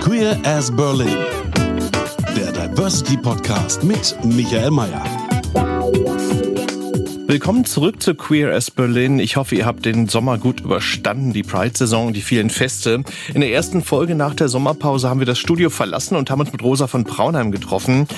Queer as Berlin. Der Diversity Podcast mit Michael Mayer. Willkommen zurück zu Queer as Berlin. Ich hoffe, ihr habt den Sommer gut überstanden, die Pride-Saison, die vielen Feste. In der ersten Folge nach der Sommerpause haben wir das Studio verlassen und haben uns mit Rosa von Braunheim getroffen.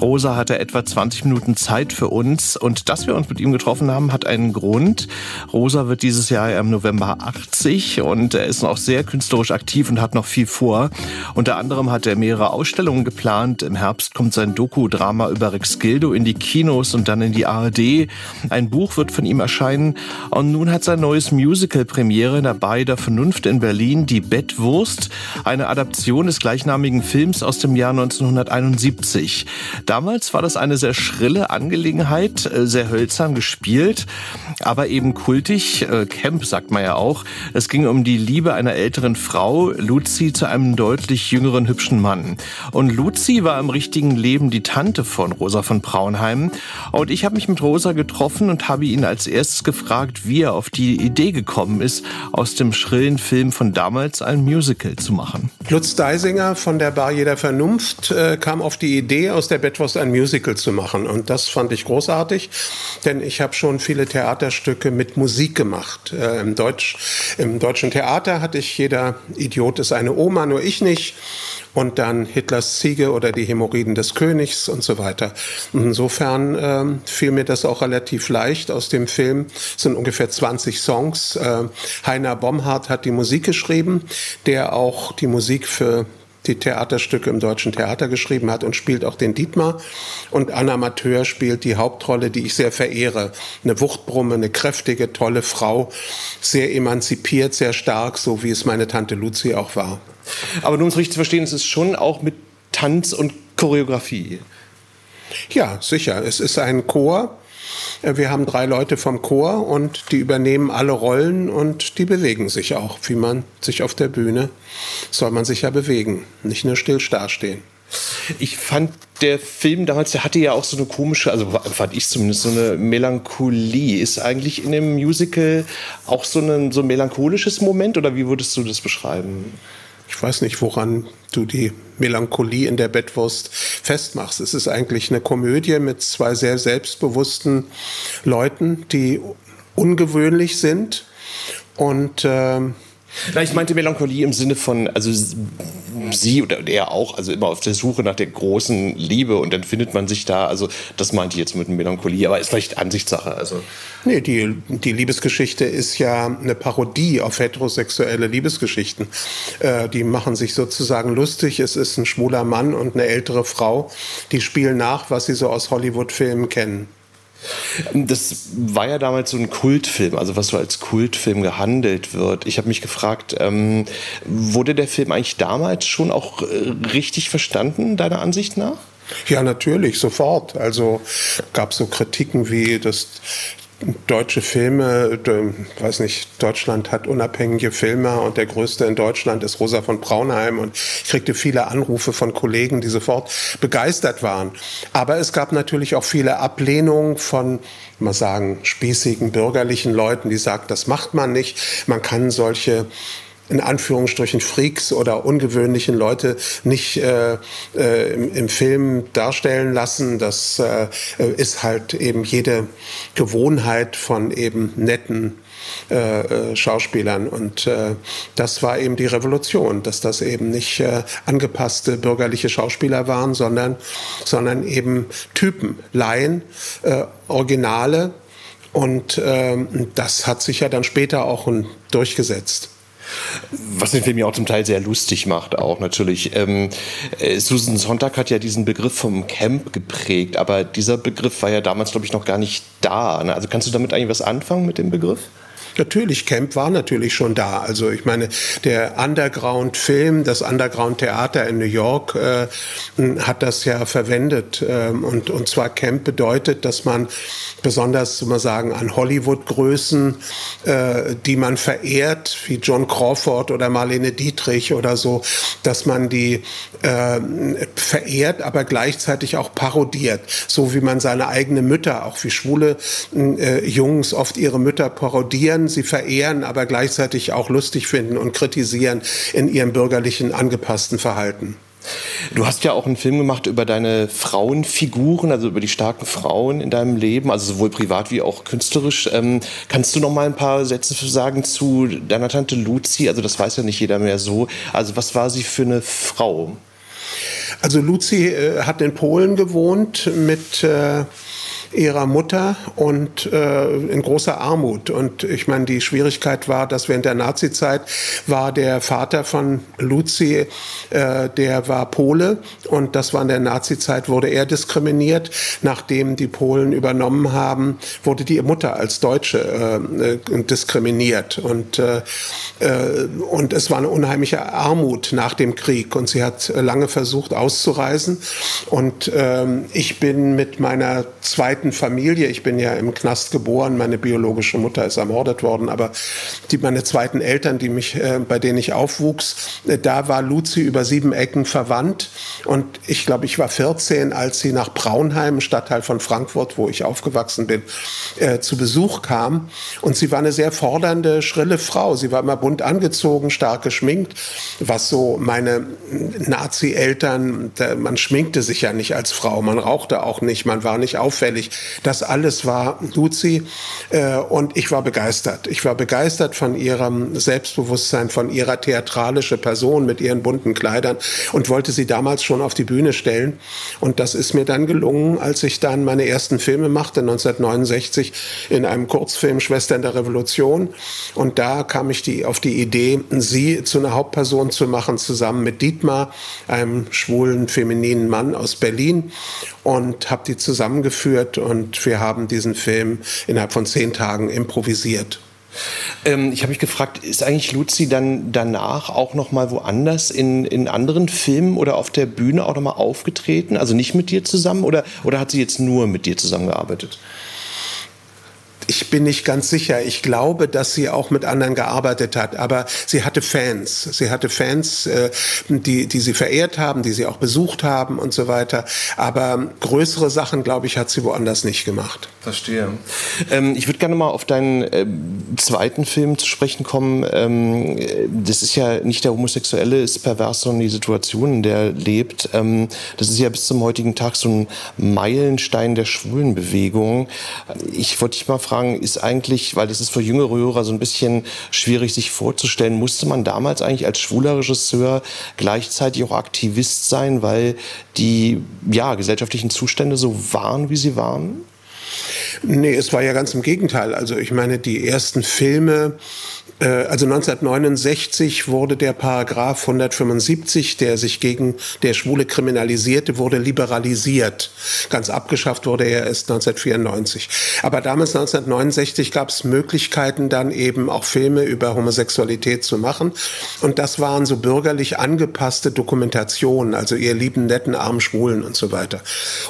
Rosa hatte etwa 20 Minuten Zeit für uns und dass wir uns mit ihm getroffen haben, hat einen Grund. Rosa wird dieses Jahr im November 80 und er ist auch sehr künstlerisch aktiv und hat noch viel vor. Unter anderem hat er mehrere Ausstellungen geplant. Im Herbst kommt sein Doku-Drama über Rex Gildo in die Kinos und dann in die ARD. Ein ein Buch wird von ihm erscheinen und nun hat sein neues Musical Premiere dabei der Vernunft in Berlin, Die Bettwurst, eine Adaption des gleichnamigen Films aus dem Jahr 1971. Damals war das eine sehr schrille Angelegenheit, äh, sehr hölzern gespielt, aber eben kultig, äh, Camp sagt man ja auch. Es ging um die Liebe einer älteren Frau, Luzi, zu einem deutlich jüngeren, hübschen Mann. Und Luzi war im richtigen Leben die Tante von Rosa von Braunheim. Und ich habe mich mit Rosa getroffen und habe ihn als erstes gefragt, wie er auf die Idee gekommen ist, aus dem schrillen Film von damals ein Musical zu machen. Lutz Deisinger von der Bar Jeder Vernunft äh, kam auf die Idee, aus der Bettwurst ein Musical zu machen. Und das fand ich großartig, denn ich habe schon viele Theaterstücke mit Musik gemacht. Äh, im, Deutsch, Im deutschen Theater hatte ich Jeder Idiot ist eine Oma, nur ich nicht und dann Hitlers Ziege oder die Hämorrhoiden des Königs und so weiter. insofern äh, fiel mir das auch relativ leicht aus dem Film. Es sind ungefähr 20 Songs. Äh, Heiner Bomhardt hat die Musik geschrieben, der auch die Musik für die Theaterstücke im Deutschen Theater geschrieben hat und spielt auch den Dietmar. Und Anna Mateur spielt die Hauptrolle, die ich sehr verehre. Eine Wuchtbrumme, eine kräftige, tolle Frau, sehr emanzipiert, sehr stark, so wie es meine Tante Luzi auch war. Aber nur um es richtig zu verstehen, es ist schon auch mit Tanz und Choreografie. Ja, sicher. Es ist ein Chor. Wir haben drei Leute vom Chor und die übernehmen alle Rollen und die bewegen sich auch, wie man sich auf der Bühne soll man sich ja bewegen, nicht nur still dastehen. Ich fand der Film damals, der hatte ja auch so eine komische, also fand ich zumindest, so eine Melancholie. Ist eigentlich in dem Musical auch so ein, so ein melancholisches Moment oder wie würdest du das beschreiben? Ich weiß nicht, woran du die Melancholie in der Bettwurst festmachst. Es ist eigentlich eine Komödie mit zwei sehr selbstbewussten Leuten, die ungewöhnlich sind und äh, na, ich meinte Melancholie im Sinne von, also sie oder er auch, also immer auf der Suche nach der großen Liebe und dann findet man sich da, also das meinte ich jetzt mit Melancholie, aber ist vielleicht Ansichtssache. Also. Nee, die, die Liebesgeschichte ist ja eine Parodie auf heterosexuelle Liebesgeschichten. Äh, die machen sich sozusagen lustig. Es ist ein schwuler Mann und eine ältere Frau, die spielen nach, was sie so aus Hollywood-Filmen kennen. Das war ja damals so ein Kultfilm, also was so als Kultfilm gehandelt wird. Ich habe mich gefragt, ähm, wurde der Film eigentlich damals schon auch äh, richtig verstanden, deiner Ansicht nach? Ja, natürlich, sofort. Also gab es so Kritiken wie, dass deutsche Filme, weiß nicht, Deutschland hat unabhängige Filme und der größte in Deutschland ist Rosa von Braunheim und ich kriegte viele Anrufe von Kollegen, die sofort begeistert waren. Aber es gab natürlich auch viele Ablehnungen von, mal sagen, spießigen bürgerlichen Leuten, die sagten, das macht man nicht. Man kann solche in Anführungsstrichen Freaks oder ungewöhnlichen Leute nicht äh, äh, im, im, Film darstellen lassen. Das äh, ist halt eben jede Gewohnheit von eben netten äh, äh Schauspielern. Und äh, das war eben die Revolution, dass das eben nicht äh, angepasste bürgerliche Schauspieler waren, sondern, sondern eben Typen, Laien, äh, Originale. Und ähm, das hat sich ja dann später auch durchgesetzt. Was den Film ja auch zum Teil sehr lustig macht, auch natürlich. Ähm, äh, Susan Sonntag hat ja diesen Begriff vom Camp geprägt, aber dieser Begriff war ja damals, glaube ich, noch gar nicht da. Ne? Also kannst du damit eigentlich was anfangen mit dem Begriff? Natürlich, Camp war natürlich schon da. Also ich meine, der Underground-Film, das Underground-Theater in New York äh, hat das ja verwendet. Ähm, und, und zwar Camp bedeutet, dass man besonders, soll man sagen, an Hollywood-Größen, äh, die man verehrt, wie John Crawford oder Marlene Dietrich oder so, dass man die äh, verehrt, aber gleichzeitig auch parodiert. So wie man seine eigene Mütter, auch wie schwule äh, Jungs oft ihre Mütter parodieren sie verehren, aber gleichzeitig auch lustig finden und kritisieren in ihrem bürgerlichen angepassten Verhalten. Du hast ja auch einen Film gemacht über deine Frauenfiguren, also über die starken Frauen in deinem Leben, also sowohl privat wie auch künstlerisch. Ähm, kannst du noch mal ein paar Sätze sagen zu deiner Tante Luzi? Also das weiß ja nicht jeder mehr so. Also was war sie für eine Frau? Also Luzi äh, hat in Polen gewohnt mit äh, ihrer Mutter und äh, in großer Armut. Und ich meine, die Schwierigkeit war, dass während der Nazizeit war der Vater von Luzi, äh, der war Pole und das war in der Nazizeit, wurde er diskriminiert. Nachdem die Polen übernommen haben, wurde die Mutter als Deutsche äh, äh diskriminiert. Und, äh, äh, und es war eine unheimliche Armut nach dem Krieg. Und sie hat lange versucht auszureisen. Und äh, ich bin mit meiner zweiten zweiten Familie. Ich bin ja im Knast geboren, meine biologische Mutter ist ermordet worden, aber die, meine zweiten Eltern, die mich, äh, bei denen ich aufwuchs, äh, da war Luzi über sieben Ecken verwandt. Und ich glaube, ich war 14, als sie nach Braunheim, Stadtteil von Frankfurt, wo ich aufgewachsen bin, äh, zu Besuch kam. Und sie war eine sehr fordernde, schrille Frau. Sie war immer bunt angezogen, stark geschminkt, was so meine Nazi-Eltern, man schminkte sich ja nicht als Frau, man rauchte auch nicht, man war nicht auffällig. Das alles war Luzi äh, und ich war begeistert. Ich war begeistert von ihrem Selbstbewusstsein, von ihrer theatralischen Person mit ihren bunten Kleidern und wollte sie damals schon auf die Bühne stellen. Und das ist mir dann gelungen, als ich dann meine ersten Filme machte, 1969 in einem Kurzfilm Schwestern der Revolution. Und da kam ich die, auf die Idee, sie zu einer Hauptperson zu machen, zusammen mit Dietmar, einem schwulen, femininen Mann aus Berlin. Und habe die zusammengeführt und wir haben diesen Film innerhalb von zehn Tagen improvisiert. Ähm, ich habe mich gefragt, ist eigentlich Luzi dann danach auch noch mal woanders in, in anderen Filmen oder auf der Bühne auch noch mal aufgetreten? Also nicht mit dir zusammen oder, oder hat sie jetzt nur mit dir zusammengearbeitet? Ich bin nicht ganz sicher. Ich glaube, dass sie auch mit anderen gearbeitet hat, aber sie hatte Fans. Sie hatte Fans, äh, die, die sie verehrt haben, die sie auch besucht haben und so weiter. Aber größere Sachen, glaube ich, hat sie woanders nicht gemacht. Verstehe. Ähm, ich würde gerne mal auf deinen äh, zweiten Film zu sprechen kommen. Ähm, das ist ja nicht der Homosexuelle ist pervers, sondern die Situation, in der er lebt. Ähm, das ist ja bis zum heutigen Tag so ein Meilenstein der Schwulenbewegung. Ich wollte dich mal fragen, fragen, ist eigentlich, weil das ist für jüngere Hörer so ein bisschen schwierig sich vorzustellen, musste man damals eigentlich als schwuler Regisseur gleichzeitig auch Aktivist sein, weil die ja, gesellschaftlichen Zustände so waren, wie sie waren? Nee, es war ja ganz im Gegenteil. Also ich meine, die ersten Filme, also 1969 wurde der Paragraph 175, der sich gegen der Schwule kriminalisierte, wurde liberalisiert. Ganz abgeschafft wurde er erst 1994. Aber damals 1969 gab es Möglichkeiten, dann eben auch Filme über Homosexualität zu machen. Und das waren so bürgerlich angepasste Dokumentationen, also ihr lieben, netten, armen Schwulen und so weiter.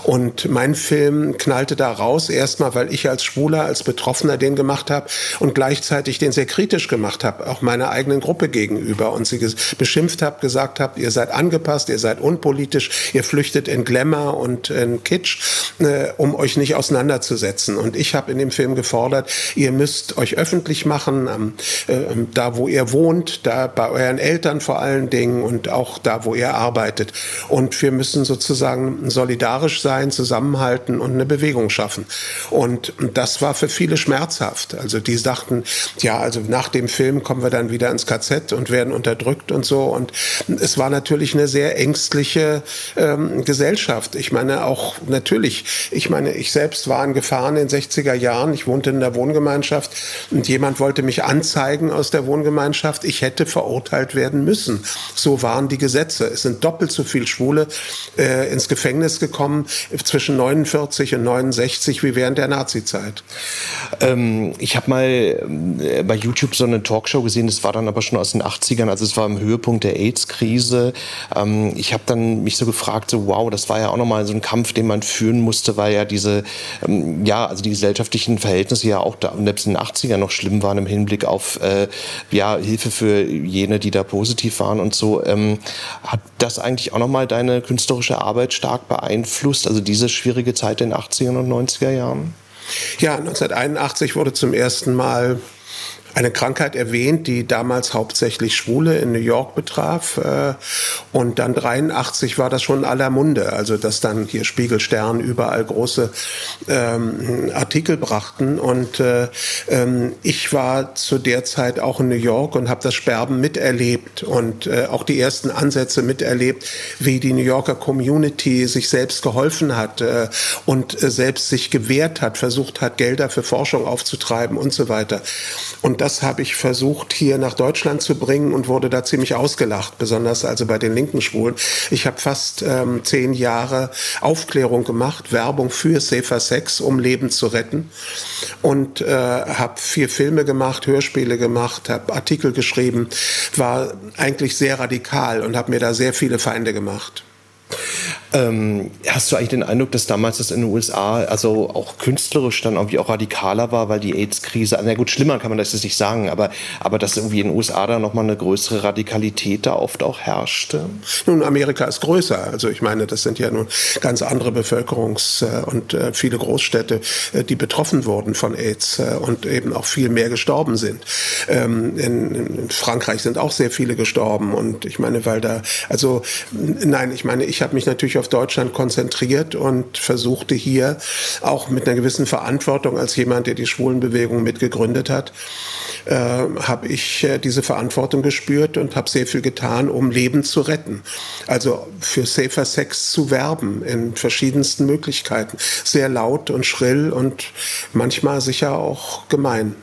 Und mein Film knallte da raus, erstmal, weil ich als Schwuler, als Betroffener den gemacht habe und gleichzeitig den sehr kritisch gemacht habe, auch meiner eigenen Gruppe gegenüber und sie beschimpft habe, gesagt habe, ihr seid angepasst, ihr seid unpolitisch, ihr flüchtet in Glamour und in Kitsch, äh, um euch nicht auseinanderzusetzen. Und ich habe in dem Film gefordert, ihr müsst euch öffentlich machen, ähm, äh, da wo ihr wohnt, da bei euren Eltern vor allen Dingen und auch da, wo ihr arbeitet. Und wir müssen sozusagen solidarisch sein, zusammenhalten und eine Bewegung schaffen. Und das war für viele schmerzhaft. Also die sagten, ja, also nach dem Film kommen wir dann wieder ins KZ und werden unterdrückt und so. Und es war natürlich eine sehr ängstliche ähm, Gesellschaft. Ich meine auch natürlich, ich meine, ich selbst war in Gefahr in den 60er Jahren. Ich wohnte in der Wohngemeinschaft und jemand wollte mich anzeigen aus der Wohngemeinschaft. Ich hätte verurteilt werden müssen. So waren die Gesetze. Es sind doppelt so viel Schwule äh, ins Gefängnis gekommen zwischen 49 und 69 wie während der Nazizeit. Ähm, ich habe mal äh, bei YouTube so eine Talkshow gesehen, das war dann aber schon aus den 80ern, also es war im Höhepunkt der AIDS-Krise. Ähm, ich habe dann mich so gefragt, so wow, das war ja auch nochmal so ein Kampf, den man führen musste, weil ja diese, ähm, ja, also die gesellschaftlichen Verhältnisse ja auch da, selbst in den 80ern noch schlimm waren im Hinblick auf äh, ja, Hilfe für jene, die da positiv waren und so. Ähm, hat das eigentlich auch nochmal deine künstlerische Arbeit stark beeinflusst, also diese schwierige Zeit in den 80er und 90er Jahren? Ja, 1981 wurde zum ersten Mal eine Krankheit erwähnt, die damals hauptsächlich Schwule in New York betraf. Äh, und dann 83 war das schon aller Munde. Also, dass dann hier Spiegelstern überall große ähm, Artikel brachten. Und äh, ähm, ich war zu der Zeit auch in New York und habe das Sperben miterlebt und äh, auch die ersten Ansätze miterlebt, wie die New Yorker Community sich selbst geholfen hat äh, und äh, selbst sich gewehrt hat, versucht hat, Gelder für Forschung aufzutreiben und so weiter. Und das habe ich versucht hier nach Deutschland zu bringen und wurde da ziemlich ausgelacht, besonders also bei den linken Schwulen. Ich habe fast ähm, zehn Jahre Aufklärung gemacht, Werbung für Safer Sex, um Leben zu retten und äh, habe vier Filme gemacht, Hörspiele gemacht, habe Artikel geschrieben, war eigentlich sehr radikal und habe mir da sehr viele Feinde gemacht. Ähm, hast du eigentlich den Eindruck, dass damals das in den USA also auch künstlerisch dann irgendwie auch radikaler war, weil die AIDS-Krise, na gut, schlimmer kann man das jetzt nicht sagen, aber, aber dass irgendwie in den USA da nochmal eine größere Radikalität da oft auch herrschte? Nun, Amerika ist größer. Also ich meine, das sind ja nun ganz andere Bevölkerungs- äh, und äh, viele Großstädte, äh, die betroffen wurden von AIDS und eben auch viel mehr gestorben sind. Ähm, in Frankreich sind auch sehr viele gestorben und ich meine, weil da, also nein, ich meine, ich habe mich natürlich auf Deutschland konzentriert und versuchte hier auch mit einer gewissen Verantwortung als jemand, der die Schwulenbewegung mitgegründet hat, äh, habe ich äh, diese Verantwortung gespürt und habe sehr viel getan, um Leben zu retten. Also für Safer Sex zu werben in verschiedensten Möglichkeiten. Sehr laut und schrill und manchmal sicher auch gemein.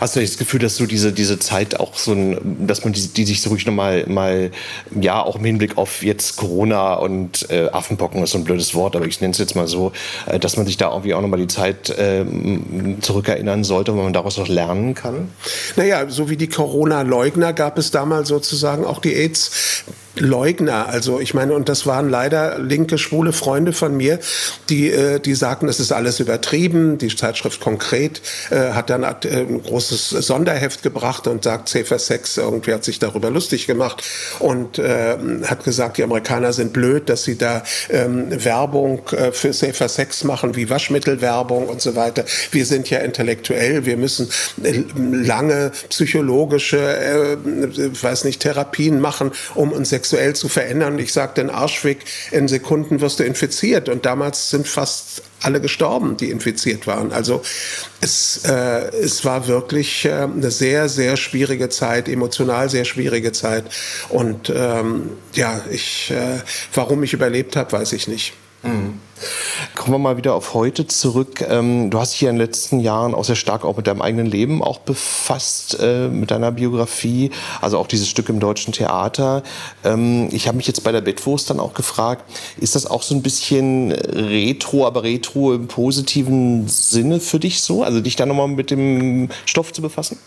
Hast du das Gefühl, dass du diese, diese Zeit auch so ein, dass man die, die sich so ruhig nochmal, mal, ja, auch im Hinblick auf jetzt Corona und äh, Affenpocken ist so ein blödes Wort, aber ich nenne es jetzt mal so, äh, dass man sich da irgendwie auch nochmal die Zeit äh, zurückerinnern sollte, wo man daraus noch lernen kann? Naja, so wie die Corona-Leugner gab es damals sozusagen auch die AIDS- Leugner. Also ich meine, und das waren leider linke, schwule Freunde von mir, die, äh, die sagten, es ist alles übertrieben. Die Zeitschrift Konkret äh, hat dann äh, ein großes Sonderheft gebracht und sagt, Safer Sex, irgendwie hat sich darüber lustig gemacht und äh, hat gesagt, die Amerikaner sind blöd, dass sie da ähm, Werbung äh, für Safer Sex machen, wie Waschmittelwerbung und so weiter. Wir sind ja intellektuell, wir müssen äh, lange psychologische, äh, weiß nicht, Therapien machen, um uns sexuell zu verändern. Ich sage den Arschweg, in Sekunden wirst du infiziert. Und damals sind fast alle gestorben, die infiziert waren. Also es, äh, es war wirklich äh, eine sehr, sehr schwierige Zeit, emotional sehr schwierige Zeit. Und ähm, ja, ich, äh, warum ich überlebt habe, weiß ich nicht. Mhm. Kommen wir mal wieder auf heute zurück. Ähm, du hast dich ja in den letzten Jahren auch sehr stark auch mit deinem eigenen Leben auch befasst, äh, mit deiner Biografie, also auch dieses Stück im deutschen Theater. Ähm, ich habe mich jetzt bei der Bettwurst dann auch gefragt, ist das auch so ein bisschen retro, aber retro im positiven Sinne für dich so? Also dich da nochmal mit dem Stoff zu befassen?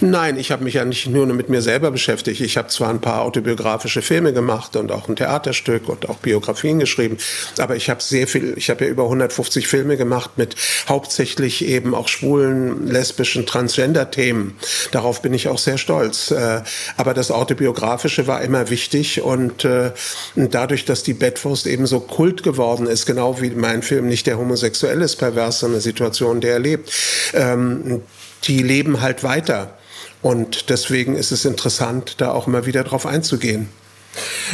Nein, ich habe mich ja nicht nur mit mir selber beschäftigt. Ich habe zwar ein paar autobiografische Filme gemacht und auch ein Theaterstück und auch Biografien geschrieben, aber ich habe sehr viel, ich habe ja über 150 Filme gemacht mit hauptsächlich eben auch schwulen, lesbischen, Transgender-Themen. Darauf bin ich auch sehr stolz. Äh, aber das Autobiografische war immer wichtig und äh, dadurch, dass die Bettwurst eben so kult geworden ist, genau wie mein Film nicht der Homosexuelle ist pervers, sondern eine Situation, der er lebt, ähm, die leben halt weiter. Und deswegen ist es interessant, da auch immer wieder drauf einzugehen.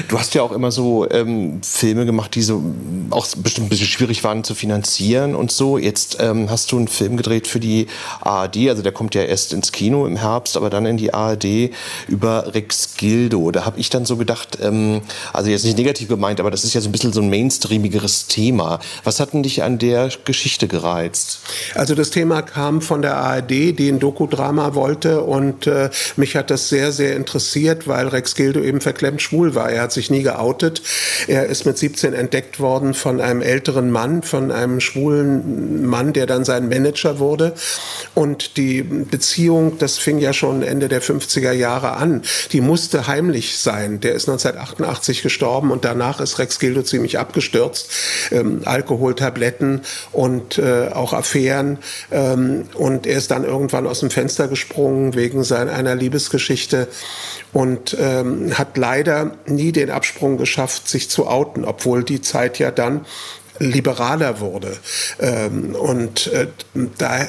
Du hast ja auch immer so ähm, Filme gemacht, die so auch bestimmt ein bisschen schwierig waren zu finanzieren und so. Jetzt ähm, hast du einen Film gedreht für die ARD, also der kommt ja erst ins Kino im Herbst, aber dann in die ARD über Rex Gildo. Da habe ich dann so gedacht, ähm, also jetzt nicht negativ gemeint, aber das ist ja so ein bisschen so ein mainstreamigeres Thema. Was hat denn dich an der Geschichte gereizt? Also das Thema kam von der ARD, die ein Dokudrama wollte und äh, mich hat das sehr, sehr interessiert, weil Rex Gildo eben verklemmt schwul war. Er hat sich nie geoutet. Er ist mit 17 entdeckt worden von einem älteren Mann, von einem schwulen Mann, der dann sein Manager wurde. Und die Beziehung, das fing ja schon Ende der 50er Jahre an, die musste heimlich sein. Der ist 1988 gestorben und danach ist Rex Gildo ziemlich abgestürzt. Ähm, Alkohol, Tabletten und äh, auch Affären. Ähm, und er ist dann irgendwann aus dem Fenster gesprungen wegen seiner einer Liebesgeschichte und ähm, hat leider nie den Absprung geschafft, sich zu outen, obwohl die Zeit ja dann liberaler wurde. Ähm, und äh, da,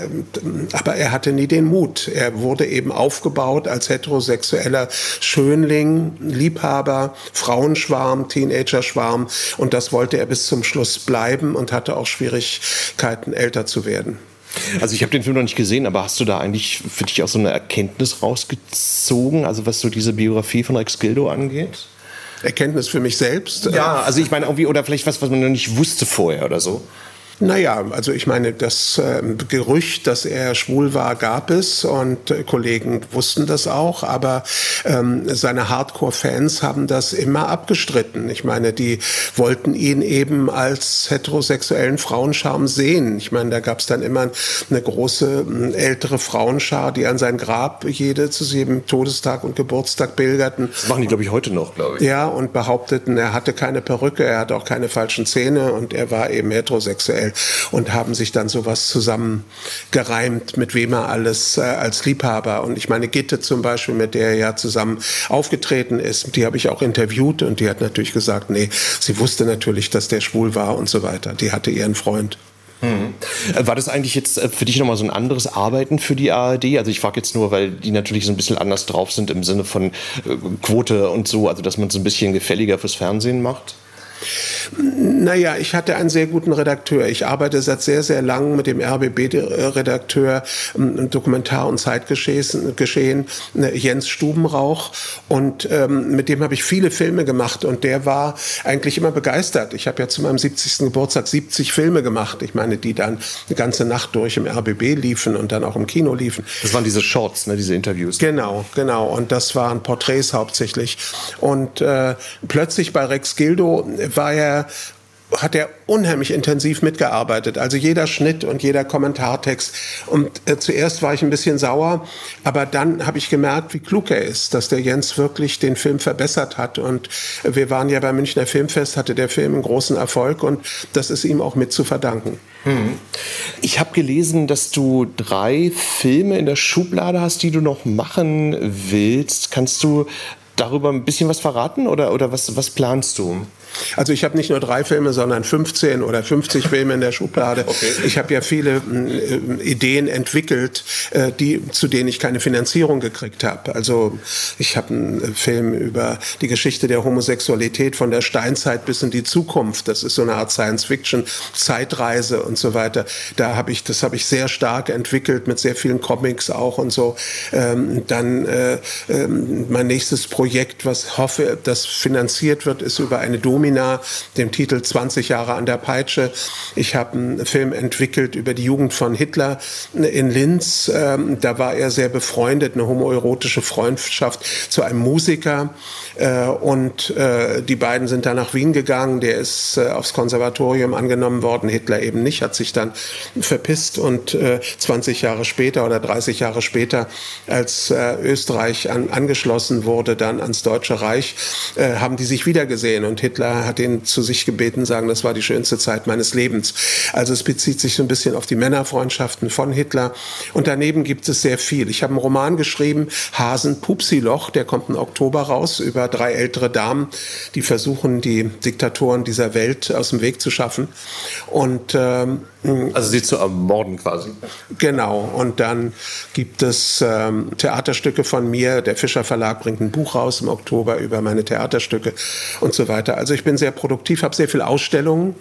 aber er hatte nie den Mut. Er wurde eben aufgebaut als heterosexueller Schönling, Liebhaber, Frauenschwarm, Teenager-Schwarm. Und das wollte er bis zum Schluss bleiben und hatte auch Schwierigkeiten, älter zu werden. Also ich habe den Film noch nicht gesehen, aber hast du da eigentlich für dich auch so eine Erkenntnis rausgezogen, also was so diese Biografie von Rex Gildo angeht? Erkenntnis für mich selbst? Ja, also ich meine irgendwie, oder vielleicht was, was man noch nicht wusste vorher oder so. Naja, also ich meine, das äh, Gerücht, dass er schwul war, gab es und äh, Kollegen wussten das auch, aber ähm, seine Hardcore-Fans haben das immer abgestritten. Ich meine, die wollten ihn eben als heterosexuellen Frauenscham sehen. Ich meine, da gab es dann immer eine große äh, ältere Frauenschar, die an sein Grab jede zu jedem Todestag und Geburtstag pilgerten. Das machen die, glaube ich, heute noch, glaube ich. Ja, und behaupteten, er hatte keine Perücke, er hatte auch keine falschen Zähne und er war eben heterosexuell und haben sich dann sowas zusammengereimt, mit wem er alles äh, als Liebhaber. Und ich meine, Gitte zum Beispiel, mit der er ja zusammen aufgetreten ist, die habe ich auch interviewt und die hat natürlich gesagt, nee, sie wusste natürlich, dass der schwul war und so weiter. Die hatte ihren Freund. Mhm. War das eigentlich jetzt äh, für dich nochmal so ein anderes Arbeiten für die ARD? Also ich frage jetzt nur, weil die natürlich so ein bisschen anders drauf sind im Sinne von äh, Quote und so, also dass man es ein bisschen gefälliger fürs Fernsehen macht? Naja, ich hatte einen sehr guten Redakteur. Ich arbeite seit sehr, sehr lang mit dem RBB-Redakteur ähm, Dokumentar- und Zeitgeschehen, äh, Jens Stubenrauch. Und ähm, mit dem habe ich viele Filme gemacht und der war eigentlich immer begeistert. Ich habe ja zu meinem 70. Geburtstag 70 Filme gemacht. Ich meine, die dann eine ganze Nacht durch im RBB liefen und dann auch im Kino liefen. Das waren diese Shorts, ne, diese Interviews. Genau, genau. Und das waren Porträts hauptsächlich. Und äh, plötzlich bei Rex Gildo war er hat er unheimlich intensiv mitgearbeitet. Also jeder Schnitt und jeder Kommentartext. Und äh, zuerst war ich ein bisschen sauer, aber dann habe ich gemerkt, wie klug er ist, dass der Jens wirklich den Film verbessert hat. Und wir waren ja beim Münchner Filmfest, hatte der Film einen großen Erfolg und das ist ihm auch mit zu verdanken. Hm. Ich habe gelesen, dass du drei Filme in der Schublade hast, die du noch machen willst. Kannst du darüber ein bisschen was verraten oder, oder was, was planst du? Also ich habe nicht nur drei Filme, sondern 15 oder 50 Filme in der Schublade. Okay. Ich habe ja viele äh, Ideen entwickelt, äh, die, zu denen ich keine Finanzierung gekriegt habe. Also ich habe einen Film über die Geschichte der Homosexualität von der Steinzeit bis in die Zukunft. Das ist so eine Art Science-Fiction, Zeitreise und so weiter. Da habe ich, das habe ich sehr stark entwickelt mit sehr vielen Comics auch und so. Ähm, dann äh, ähm, mein nächstes Projekt, was hoffe, das finanziert wird, ist über eine Domi Domina, dem Titel 20 Jahre an der Peitsche. Ich habe einen Film entwickelt über die Jugend von Hitler in Linz. Ähm, da war er sehr befreundet, eine homoerotische Freundschaft zu einem Musiker. Äh, und äh, die beiden sind dann nach Wien gegangen. Der ist äh, aufs Konservatorium angenommen worden, Hitler eben nicht, hat sich dann verpisst und äh, 20 Jahre später oder 30 Jahre später, als äh, Österreich an, angeschlossen wurde dann ans Deutsche Reich, äh, haben die sich wiedergesehen und Hitler hat ihn zu sich gebeten, sagen, das war die schönste Zeit meines Lebens. Also es bezieht sich so ein bisschen auf die Männerfreundschaften von Hitler. Und daneben gibt es sehr viel. Ich habe einen Roman geschrieben, Hasen Pupsiloch, der kommt im Oktober raus, über drei ältere Damen, die versuchen, die Diktatoren dieser Welt aus dem Weg zu schaffen. Und ähm, also sie zu ermorden quasi. Genau. Und dann gibt es ähm, Theaterstücke von mir. Der Fischer Verlag bringt ein Buch raus im Oktober über meine Theaterstücke und so weiter. Also ich bin sehr produktiv, habe sehr viele Ausstellungen,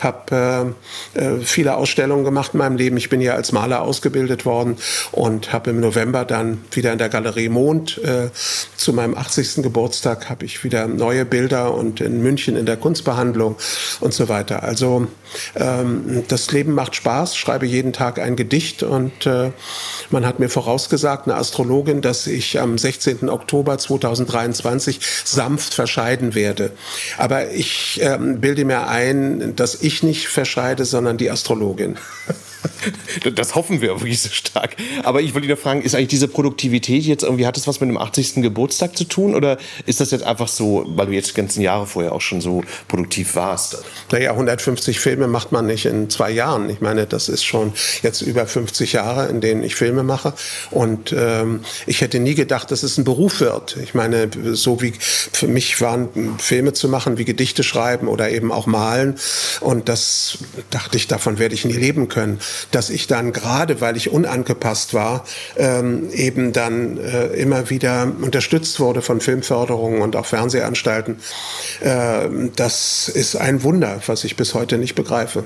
habe äh, äh, viele Ausstellungen gemacht in meinem Leben. Ich bin ja als Maler ausgebildet worden und habe im November dann wieder in der Galerie Mond äh, zu meinem 80. Geburtstag habe ich wieder neue Bilder und in München in der Kunstbehandlung und so weiter. Also ähm, das Leben macht Spaß, schreibe jeden Tag ein Gedicht und äh, man hat mir vorausgesagt, eine Astrologin, dass ich am 16. Oktober 2023 sanft verscheiden werde. Aber ich äh, bilde mir ein, dass ich nicht verscheide, sondern die Astrologin. Das hoffen wir wirklich so stark. Aber ich wollte wieder fragen, ist eigentlich diese Produktivität jetzt irgendwie, hat das was mit dem 80. Geburtstag zu tun? Oder ist das jetzt einfach so, weil du jetzt die ganzen Jahre vorher auch schon so produktiv warst? Naja, 150 Filme macht man nicht in zwei Jahren. Ich meine, das ist schon jetzt über 50 Jahre, in denen ich Filme mache. Und ähm, ich hätte nie gedacht, dass es ein Beruf wird. Ich meine, so wie für mich waren Filme zu machen, wie Gedichte schreiben oder eben auch malen. Und das dachte ich, davon werde ich nie leben können dass ich dann gerade, weil ich unangepasst war, ähm, eben dann äh, immer wieder unterstützt wurde von Filmförderungen und auch Fernsehanstalten. Äh, das ist ein Wunder, was ich bis heute nicht begreife.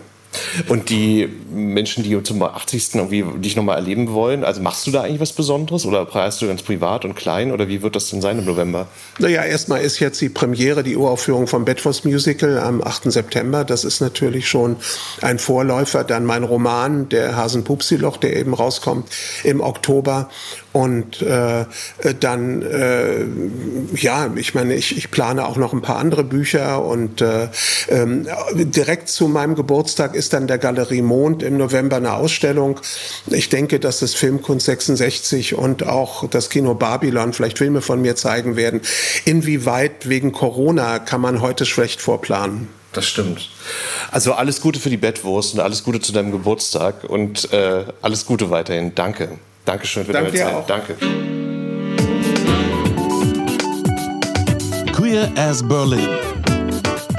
Und die Menschen, die zum 80. irgendwie dich nochmal erleben wollen, also machst du da eigentlich was Besonderes oder preist du ganz privat und klein oder wie wird das denn sein im November? Naja, erstmal ist jetzt die Premiere, die Uraufführung vom Bedford Musical am 8. September. Das ist natürlich schon ein Vorläufer. Dann mein Roman, der Hasenpupsiloch, der eben rauskommt im Oktober. Und äh, dann, äh, ja, ich meine, ich, ich plane auch noch ein paar andere Bücher und äh, äh, direkt zu meinem Geburtstag ist dann der Galerie Mond im November eine Ausstellung. Ich denke, dass das Filmkunst 66 und auch das Kino Babylon vielleicht Filme von mir zeigen werden. Inwieweit wegen Corona kann man heute schlecht vorplanen. Das stimmt. Also alles Gute für die Bettwurst und alles Gute zu deinem Geburtstag und äh, alles Gute weiterhin. Danke. Dankeschön für Danke deine Zeit. Auch. Danke. Queer as Berlin.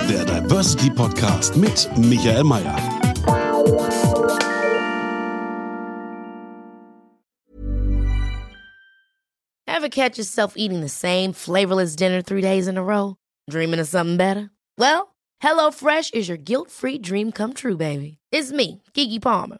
Der Diversity Podcast mit Michael Mayer. Ever catch yourself eating the same flavorless dinner three days in a row? Dreaming of something better? Well, HelloFresh is your guilt-free dream come true, baby. It's me, Kiki Palmer.